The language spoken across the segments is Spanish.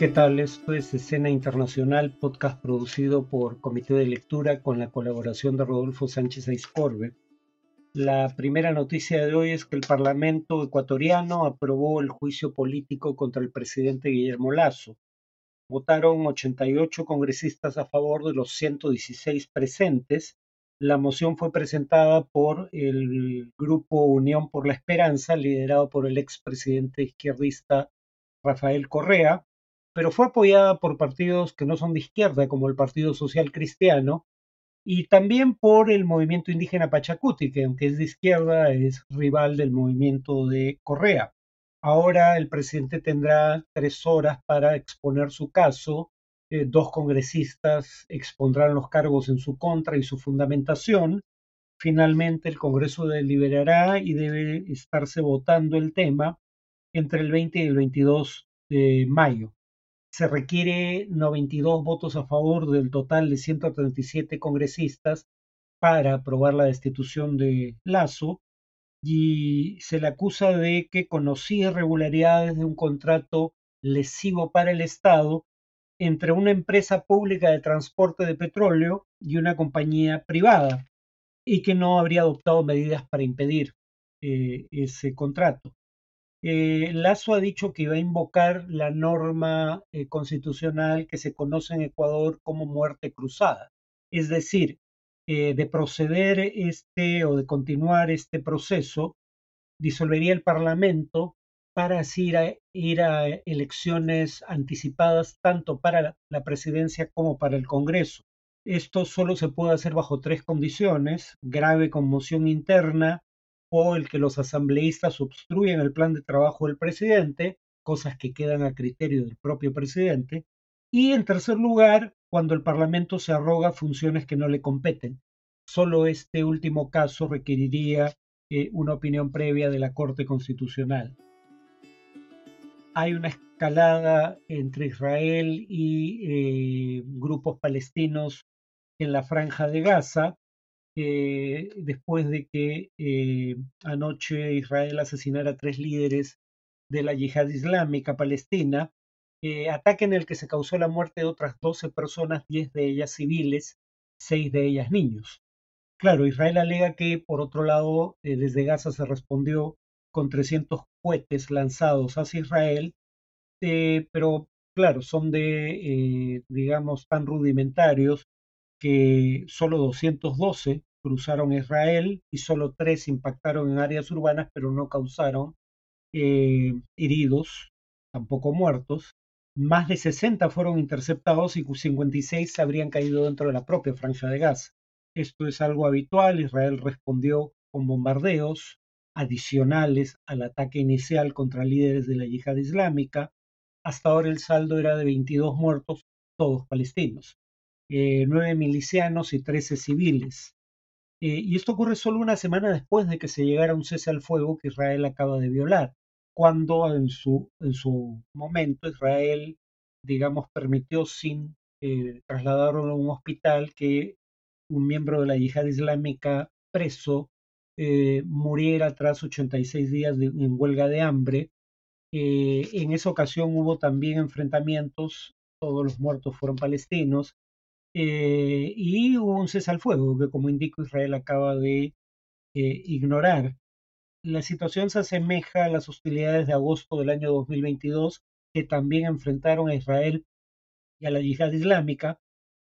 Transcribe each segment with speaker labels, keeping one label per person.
Speaker 1: ¿Qué tal? Esto es Escena Internacional, podcast producido por Comité de Lectura con la colaboración de Rodolfo Sánchez Aiscorbe. La primera noticia de hoy es que el Parlamento ecuatoriano aprobó el juicio político contra el presidente Guillermo Lazo. Votaron 88 congresistas a favor de los 116 presentes. La moción fue presentada por el grupo Unión por la Esperanza, liderado por el expresidente izquierdista Rafael Correa, pero fue apoyada por partidos que no son de izquierda, como el Partido Social Cristiano, y también por el movimiento indígena Pachacuti, que aunque es de izquierda, es rival del movimiento de Correa. Ahora el presidente tendrá tres horas para exponer su caso. Eh, dos congresistas expondrán los cargos en su contra y su fundamentación. Finalmente el Congreso deliberará y debe estarse votando el tema entre el 20 y el 22 de mayo se requiere 92 votos a favor del total de 137 congresistas para aprobar la destitución de Lazo y se le acusa de que conocía irregularidades de un contrato lesivo para el Estado entre una empresa pública de transporte de petróleo y una compañía privada y que no habría adoptado medidas para impedir eh, ese contrato. Eh, Lazo ha dicho que iba a invocar la norma eh, constitucional que se conoce en Ecuador como muerte cruzada. Es decir, eh, de proceder este o de continuar este proceso, disolvería el Parlamento para así ir a, elecciones anticipadas tanto para la presidencia como para el Congreso. Esto solo se puede hacer bajo tres condiciones, grave conmoción interna, o el que los asambleístas obstruyen el plan de trabajo del presidente, cosas que quedan a criterio del propio presidente, y en tercer lugar, cuando el Parlamento se arroga funciones que no le competen. Solo este último caso requeriría eh, una opinión previa de la Corte Constitucional. Hay una escalada entre Israel y eh, grupos palestinos en la franja de Gaza, eh, después de que eh, anoche Israel asesinara a tres líderes de la yihad islámica palestina, eh, ataque en el que se causó la muerte de otras 12 personas, 10 de ellas civiles, 6 de ellas niños. Claro, Israel alega que, por otro lado, desde Gaza se respondió con 300 cohetes lanzados hacia Israel, pero claro, son de, digamos, tan rudimentarios que solo 212 cruzaron Israel y solo tres impactaron en áreas urbanas, pero no causaron eh, heridos, tampoco muertos. Más de 60 fueron interceptados y 56 habrían caído dentro de la propia franja de Gaza. Esto es algo habitual. Israel respondió con bombardeos adicionales al ataque inicial contra líderes de la yihad islámica. Hasta ahora el saldo era de 22 muertos, todos palestinos. Eh, nueve milicianos y trece civiles. Eh, y esto ocurre solo una semana después de que se llegara un cese al fuego que Israel acaba de violar, cuando en su, en su momento Israel, digamos, permitió sin eh, trasladarlo a un hospital que un miembro de la yihad islámica preso muriera tras 86 días en huelga de hambre. en esa ocasión hubo también enfrentamientos, todos los muertos fueron palestinos, eh, y hubo un cese al fuego que, como indico, Israel acaba de eh, ignorar. La situación se asemeja a las hostilidades de agosto del año 2022, que también enfrentaron a Israel y a la yihad islámica,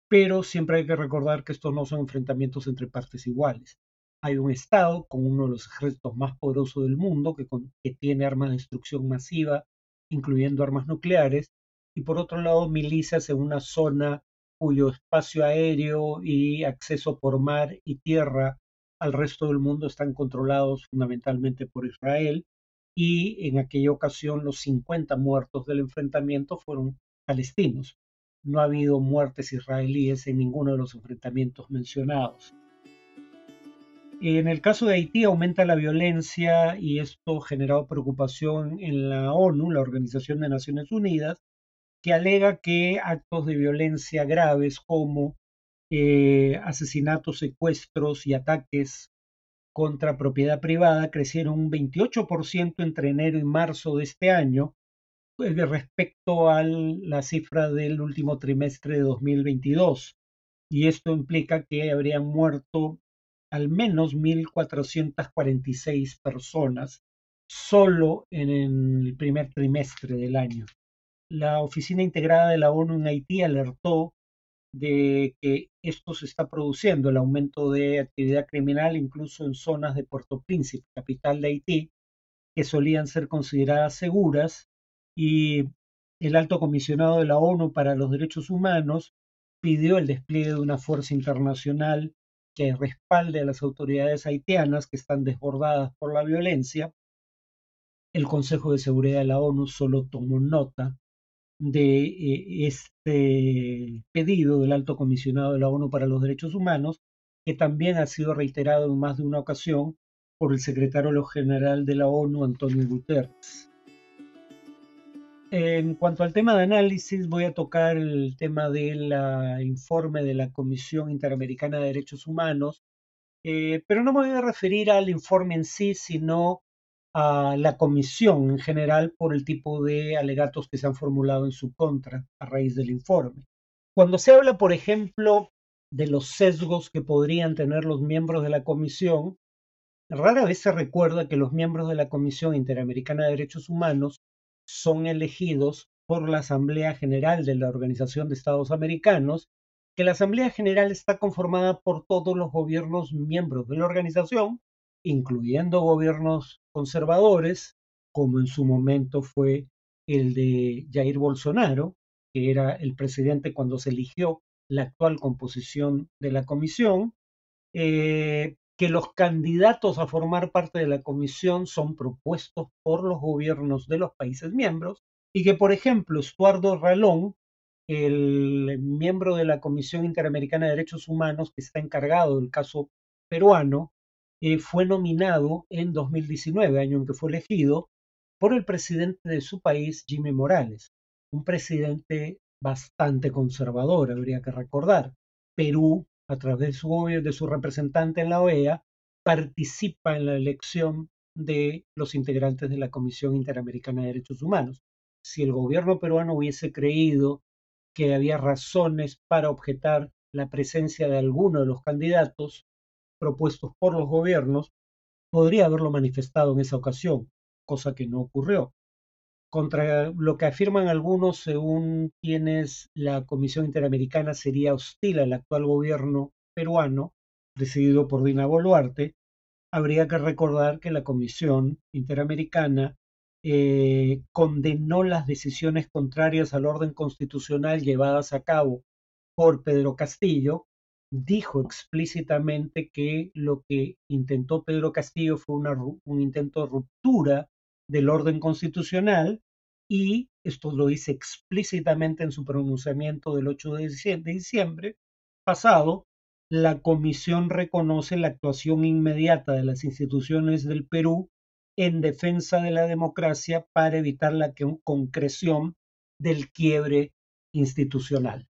Speaker 1: pero siempre hay que recordar que estos no son enfrentamientos entre partes iguales. Hay un Estado con uno de los ejércitos más poderosos del mundo, que, que tiene armas de destrucción masiva, incluyendo armas nucleares, y por otro lado milicias en una zona cuyo espacio aéreo y acceso por mar y tierra al resto del mundo están controlados fundamentalmente por Israel y en aquella ocasión los 50 muertos del enfrentamiento fueron palestinos. No ha habido muertes israelíes en ninguno de los enfrentamientos mencionados. En el caso de Haití aumenta la violencia y esto ha generado preocupación en la ONU, la Organización de Naciones Unidas, que alega que actos de violencia graves como eh, asesinatos, secuestros y ataques contra propiedad privada crecieron un 28% entre enero y marzo de este año respecto a la cifra del último trimestre de 2022. Y esto implica que habrían muerto al menos 1.446 personas solo en el primer trimestre del año. La Oficina Integrada de la ONU en Haití alertó de que esto se está produciendo, el aumento de actividad criminal incluso en zonas de Puerto Príncipe, capital de Haití, que solían ser consideradas seguras, y el alto comisionado de la ONU para los Derechos Humanos pidió el despliegue de una fuerza internacional que respalde a las autoridades haitianas que están desbordadas por la violencia. El Consejo de Seguridad de la ONU solo tomó nota de eh, este pedido del alto comisionado de la ONU para los Derechos Humanos, que también ha sido reiterado en más de una ocasión por el secretario general de la ONU, Antonio Guterres. En cuanto al tema de análisis, voy a tocar el tema del informe de la Comisión Interamericana de Derechos Humanos, eh, pero no me voy a referir al informe en sí, sino a la comisión en general por el tipo de alegatos que se han formulado en su contra a raíz del informe. Cuando se habla, por ejemplo, de los sesgos que podrían tener los miembros de la comisión, rara vez se recuerda que los miembros de la Comisión Interamericana de Derechos Humanos son elegidos por la Asamblea General de la Organización de Estados Americanos, que la Asamblea General está conformada por todos los gobiernos miembros de la organización, incluyendo gobiernos conservadores, como en su momento fue el de Jair Bolsonaro, que era el presidente cuando se eligió la actual composición de la comisión, eh, que los candidatos a formar parte de la comisión son propuestos por los gobiernos de los países miembros y que, por ejemplo, Estuardo Ralón, el miembro de la Comisión Interamericana de Derechos Humanos que está encargado del caso peruano, eh, fue nominado en 2019, año en que fue elegido, por el presidente de su país, Jimmy Morales, un presidente bastante conservador, habría que recordar. Perú a través de su, de su representante en la OEA, participa en la elección de los integrantes de la Comisión Interamericana de Derechos Humanos. Si el gobierno peruano hubiese creído que había razones para objetar la presencia de alguno de los candidatos propuestos por los gobiernos, podría haberlo manifestado en esa ocasión, cosa que no ocurrió. Contra lo que afirman algunos, según quienes la Comisión Interamericana sería hostil al actual gobierno peruano, presidido por Dina Boluarte, habría que recordar que la Comisión Interamericana eh, condenó las decisiones contrarias al orden constitucional llevadas a cabo por Pedro Castillo, dijo explícitamente que lo que intentó Pedro Castillo fue un intento de ruptura del orden constitucional y esto lo dice explícitamente en su pronunciamiento del 8 de diciembre pasado, la Comisión reconoce la actuación inmediata de las instituciones del Perú en defensa de la democracia para evitar la concreción del quiebre institucional.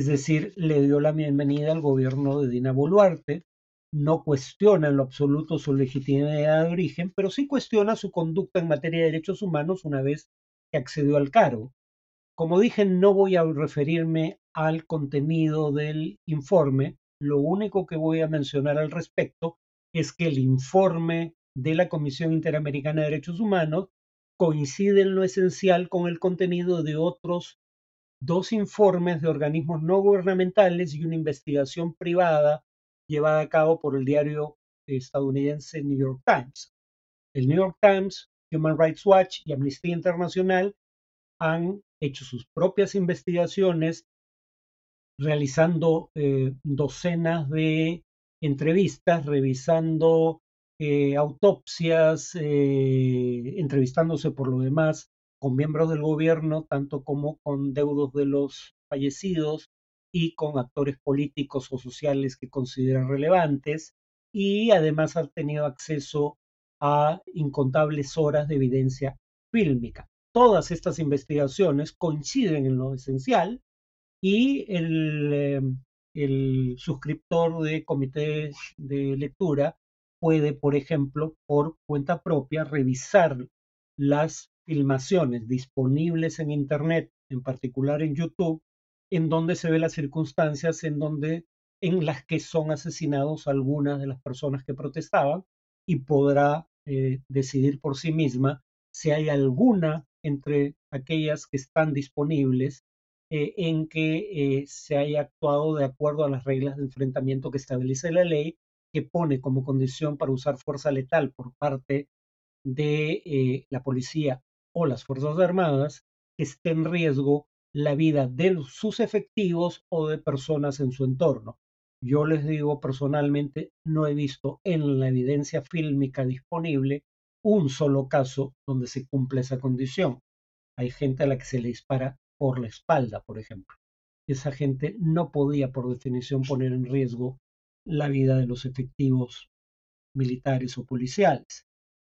Speaker 1: Es decir, le dio la bienvenida al gobierno de Dina Boluarte, no cuestiona en lo absoluto su legitimidad de origen, pero sí cuestiona su conducta en materia de derechos humanos una vez que accedió al cargo. Como dije, no voy a referirme al contenido del informe, lo único que voy a mencionar al respecto es que el informe de la Comisión Interamericana de Derechos Humanos coincide en lo esencial con el contenido de otros dos informes de organismos no gubernamentales y una investigación privada llevada a cabo por el diario estadounidense New York Times. El New York Times, Human Rights Watch y Amnistía Internacional han hecho sus propias investigaciones, realizando eh, docenas de entrevistas, revisando eh, autopsias, eh, entrevistándose por lo demás con miembros del gobierno, tanto como con deudos de los fallecidos, y con actores políticos o sociales que consideran relevantes y además ha tenido acceso a incontables horas de evidencia fílmica. Todas estas investigaciones coinciden en lo esencial y el, em, el suscriptor de comités de lectura puede, por ejemplo, por cuenta propia, revisar las filmaciones disponibles en Internet, en particular en YouTube, en donde se ve las circunstancias en donde en las que son asesinados algunas de las personas que protestaban y podrá eh, decidir por sí misma si hay alguna entre aquellas que están disponibles eh, en que eh, se haya actuado de acuerdo a las reglas de enfrentamiento que establece la ley, que pone como condición para usar fuerza letal por parte de la policía o las Fuerzas Armadas que esté en riesgo la vida de sus efectivos o de personas en su entorno. Yo les digo personalmente, no he visto en la evidencia fílmica disponible un solo caso donde se cumple esa condición. Hay gente a la que se le dispara por la espalda, por ejemplo. Esa gente no podía, por definición, poner en riesgo la vida de los efectivos militares o policiales.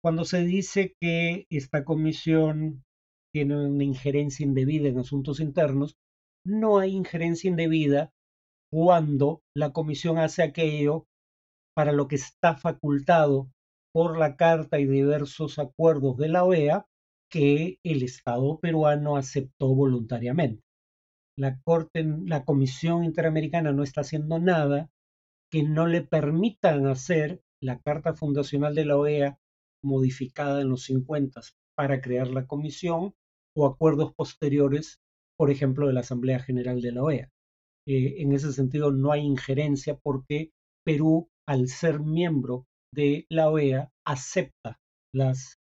Speaker 1: Cuando se dice que esta comisión tiene una injerencia indebida en asuntos internos, no hay injerencia indebida cuando la comisión hace aquello para lo que está facultado por la Carta y diversos acuerdos de la OEA que el Estado peruano aceptó voluntariamente. La, Corte, la Comisión Interamericana no está haciendo nada que no le permitan hacer la Carta Fundacional de la OEA modificada en los 50 para crear la comisión o acuerdos posteriores, por ejemplo, de la Asamblea General de la OEA. Eh, en ese sentido, no hay injerencia porque Perú, al ser miembro de la OEA acepta las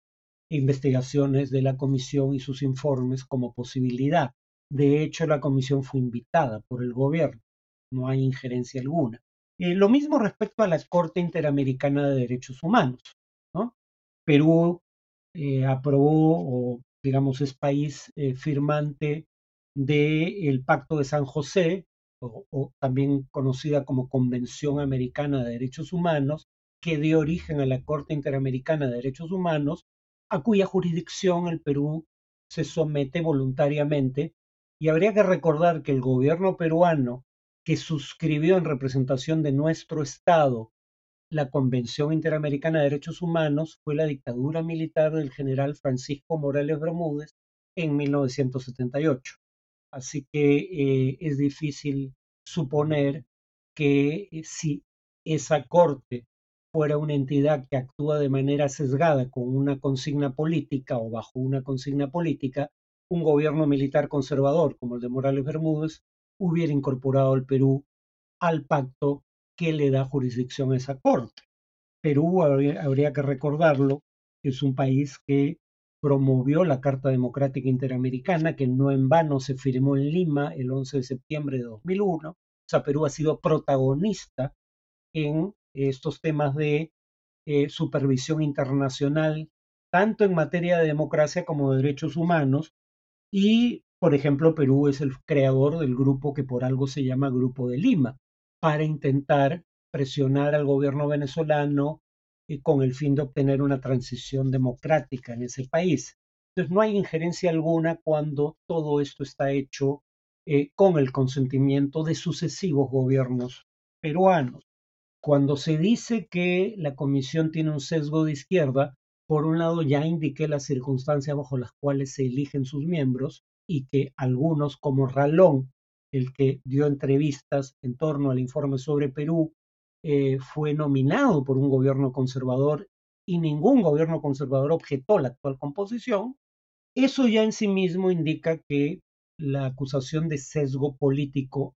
Speaker 1: investigaciones de la comisión y sus informes como posibilidad. De hecho, la comisión fue invitada por el gobierno. No hay injerencia alguna. Eh, lo mismo respecto a la Corte Interamericana de Derechos Humanos. Perú eh, aprobó, o digamos, es país eh, firmante del Pacto de San José, o, también conocida como Convención Americana de Derechos Humanos, que dio origen a la Corte Interamericana de Derechos Humanos, a cuya jurisdicción el Perú se somete voluntariamente. Y habría que recordar que el gobierno peruano, que suscribió en representación de nuestro Estado la Convención Interamericana de Derechos Humanos, fue la dictadura militar del general Francisco Morales Bermúdez en 1978. Así que eh, es difícil suponer que eh, si esa corte fuera una entidad que actúa de manera sesgada con una consigna política o bajo una consigna política, un gobierno militar conservador como el de Morales Bermúdez hubiera incorporado al Perú al pacto que le da jurisdicción a esa corte. Perú, habría, que recordarlo, es un país que promovió la Carta Democrática Interamericana, que no en vano se firmó en Lima el 11 de septiembre de 2001. O sea, Perú ha sido protagonista en estos temas de eh, supervisión internacional, tanto en materia de democracia como de derechos humanos. Y, por ejemplo, Perú es el creador del grupo que por algo se llama Grupo de Lima, para intentar presionar al gobierno venezolano y con el fin de obtener una transición democrática en ese país. Entonces, no hay injerencia alguna cuando todo esto está hecho eh, con el consentimiento de sucesivos gobiernos peruanos. Cuando se dice que la comisión tiene un sesgo de izquierda, por un lado ya indiqué las circunstancias bajo las cuales se eligen sus miembros y que algunos, como Ralón, el que dio entrevistas en torno al informe sobre Perú, eh, fue nominado por un gobierno conservador y ningún gobierno conservador objetó la actual composición, eso ya en sí mismo indica que la acusación de sesgo político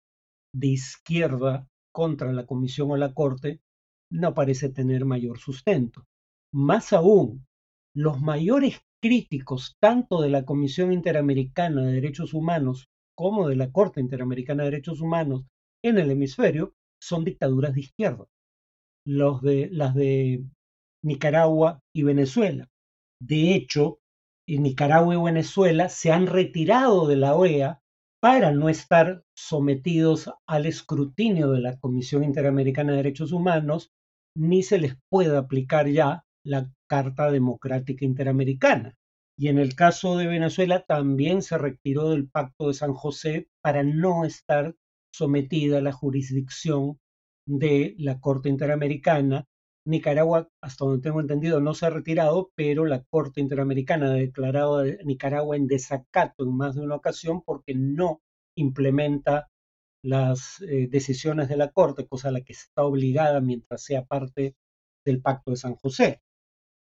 Speaker 1: de izquierda contra la Comisión o la Corte no parece tener mayor sustento. Más aún, los mayores críticos tanto de la Comisión Interamericana de Derechos Humanos como de la Corte Interamericana de Derechos Humanos en el hemisferio son dictaduras de izquierda, las de Nicaragua y Venezuela. De hecho, en Nicaragua y Venezuela se han retirado de la OEA para no estar sometidos al escrutinio de la Comisión Interamericana de Derechos Humanos, ni se les puede aplicar ya la Carta Democrática Interamericana. Y en el caso de Venezuela también se retiró del Pacto de San José para no estar sometida a la jurisdicción de la Corte Interamericana Nicaragua, hasta donde tengo entendido, no se ha retirado, pero la Corte Interamericana ha declarado a Nicaragua en desacato en más de una ocasión porque no implementa las eh, decisiones de la Corte, cosa a la que está obligada mientras sea parte del Pacto de San José.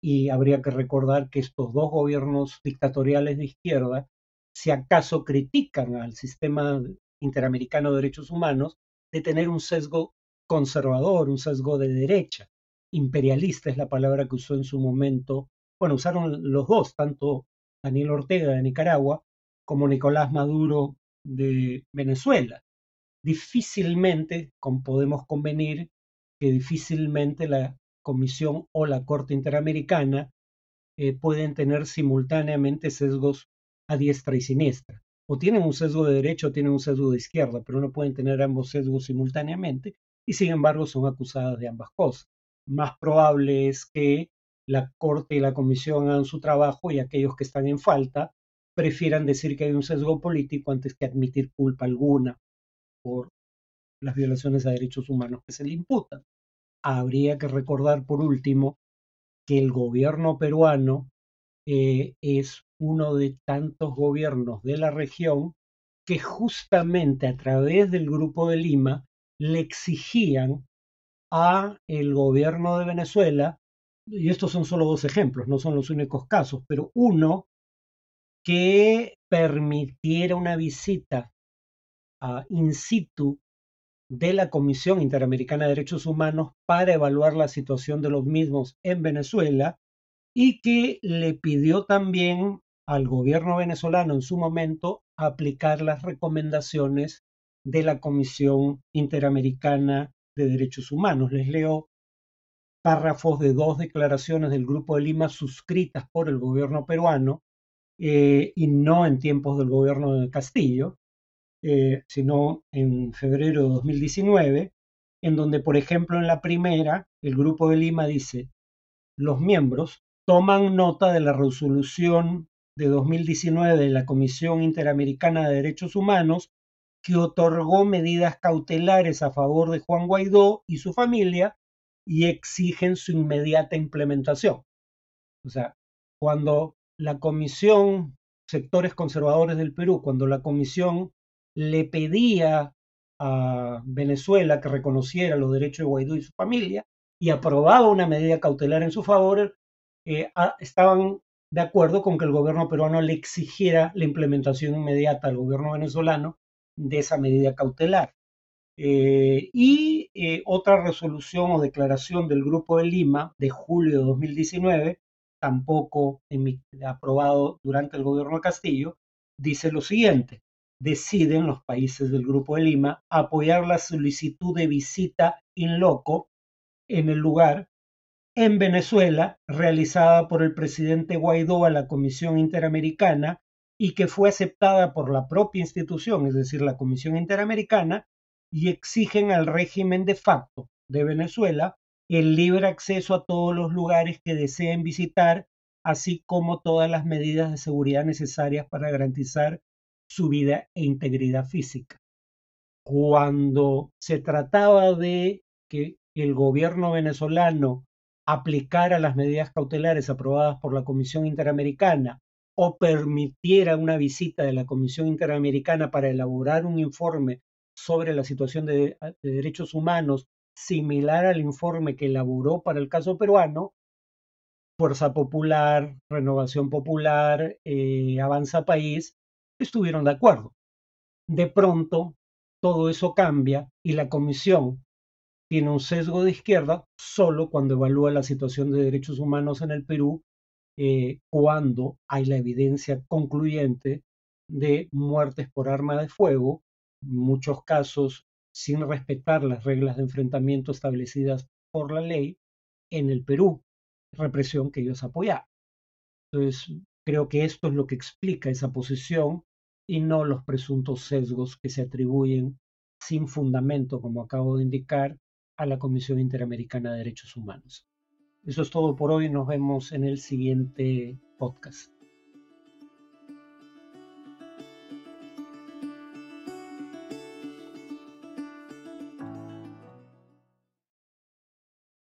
Speaker 1: Y habría que recordar que estos dos gobiernos dictatoriales de izquierda, si acaso critican al sistema interamericano de derechos humanos, de tener un sesgo conservador, un sesgo de derecha imperialista es la palabra que usó en su momento, bueno, usaron los dos, tanto Daniel Ortega de Nicaragua como Nicolás Maduro de Venezuela. Difícilmente podemos convenir que difícilmente la Comisión o la Corte Interamericana eh, pueden tener simultáneamente sesgos a diestra y siniestra. O tienen un sesgo de derecha o tienen un sesgo de izquierda, pero no pueden tener ambos sesgos simultáneamente y sin embargo son acusadas de ambas cosas más probable es que la Corte y la Comisión hagan su trabajo y aquellos que están en falta prefieran decir que hay un sesgo político antes que admitir culpa alguna por las violaciones a derechos humanos que se le imputan. Habría que recordar, por último, que el gobierno peruano eh, es uno de tantos gobiernos de la región que justamente a través del Grupo de Lima le exigían a el gobierno de Venezuela, y estos son solo dos ejemplos, no son los únicos casos, pero uno que permitiera una visita a in situ de la Comisión Interamericana de Derechos Humanos para evaluar la situación de los mismos en Venezuela y que le pidió también al gobierno venezolano en su momento aplicar las recomendaciones de la Comisión Interamericana de Derechos Humanos. Les leo párrafos de dos declaraciones del Grupo de Lima suscritas por el gobierno peruano eh, y no en tiempos del gobierno de Castillo, eh, sino en febrero de 2019, en donde, por ejemplo, en la primera, el Grupo de Lima dice, los miembros toman nota de la resolución de 2019 de la Comisión Interamericana de Derechos Humanos que otorgó medidas cautelares a favor de Juan Guaidó y su familia y exigen su inmediata implementación. O sea, cuando la Comisión, sectores conservadores del Perú, cuando la Comisión le pedía a Venezuela que reconociera los derechos de Guaidó y su familia y aprobaba una medida cautelar en su favor, eh, estaban de acuerdo con que el gobierno peruano le exigiera la implementación inmediata al gobierno venezolano de esa medida cautelar. Eh, y eh, otra resolución o declaración del Grupo de Lima de julio de 2019, tampoco aprobado durante el gobierno de Castillo, dice lo siguiente, deciden los países del Grupo de Lima apoyar la solicitud de visita in loco en el lugar en Venezuela realizada por el presidente Guaidó a la Comisión Interamericana y que fue aceptada por la propia institución, es decir, la Comisión Interamericana, y exigen al régimen de facto de Venezuela el libre acceso a todos los lugares que deseen visitar, así como todas las medidas de seguridad necesarias para garantizar su vida e integridad física. Cuando se trataba de que el gobierno venezolano aplicara las medidas cautelares aprobadas por la Comisión Interamericana o permitiera una visita de la Comisión Interamericana para elaborar un informe sobre la situación de, derechos humanos similar al informe que elaboró para el caso peruano, Fuerza Popular, Renovación Popular, eh, Avanza País, estuvieron de acuerdo. De pronto, todo eso cambia y la comisión tiene un sesgo de izquierda solo cuando evalúa la situación de derechos humanos en el Perú eh, cuando hay la evidencia concluyente de muertes por arma de fuego, en muchos casos sin respetar las reglas de enfrentamiento establecidas por la ley en el Perú, represión que ellos apoyaron. Entonces, creo que esto es lo que explica esa posición y no los presuntos sesgos que se atribuyen sin fundamento, como acabo de indicar, a la Comisión Interamericana de Derechos Humanos. Eso es todo por hoy. Nos vemos en el siguiente podcast.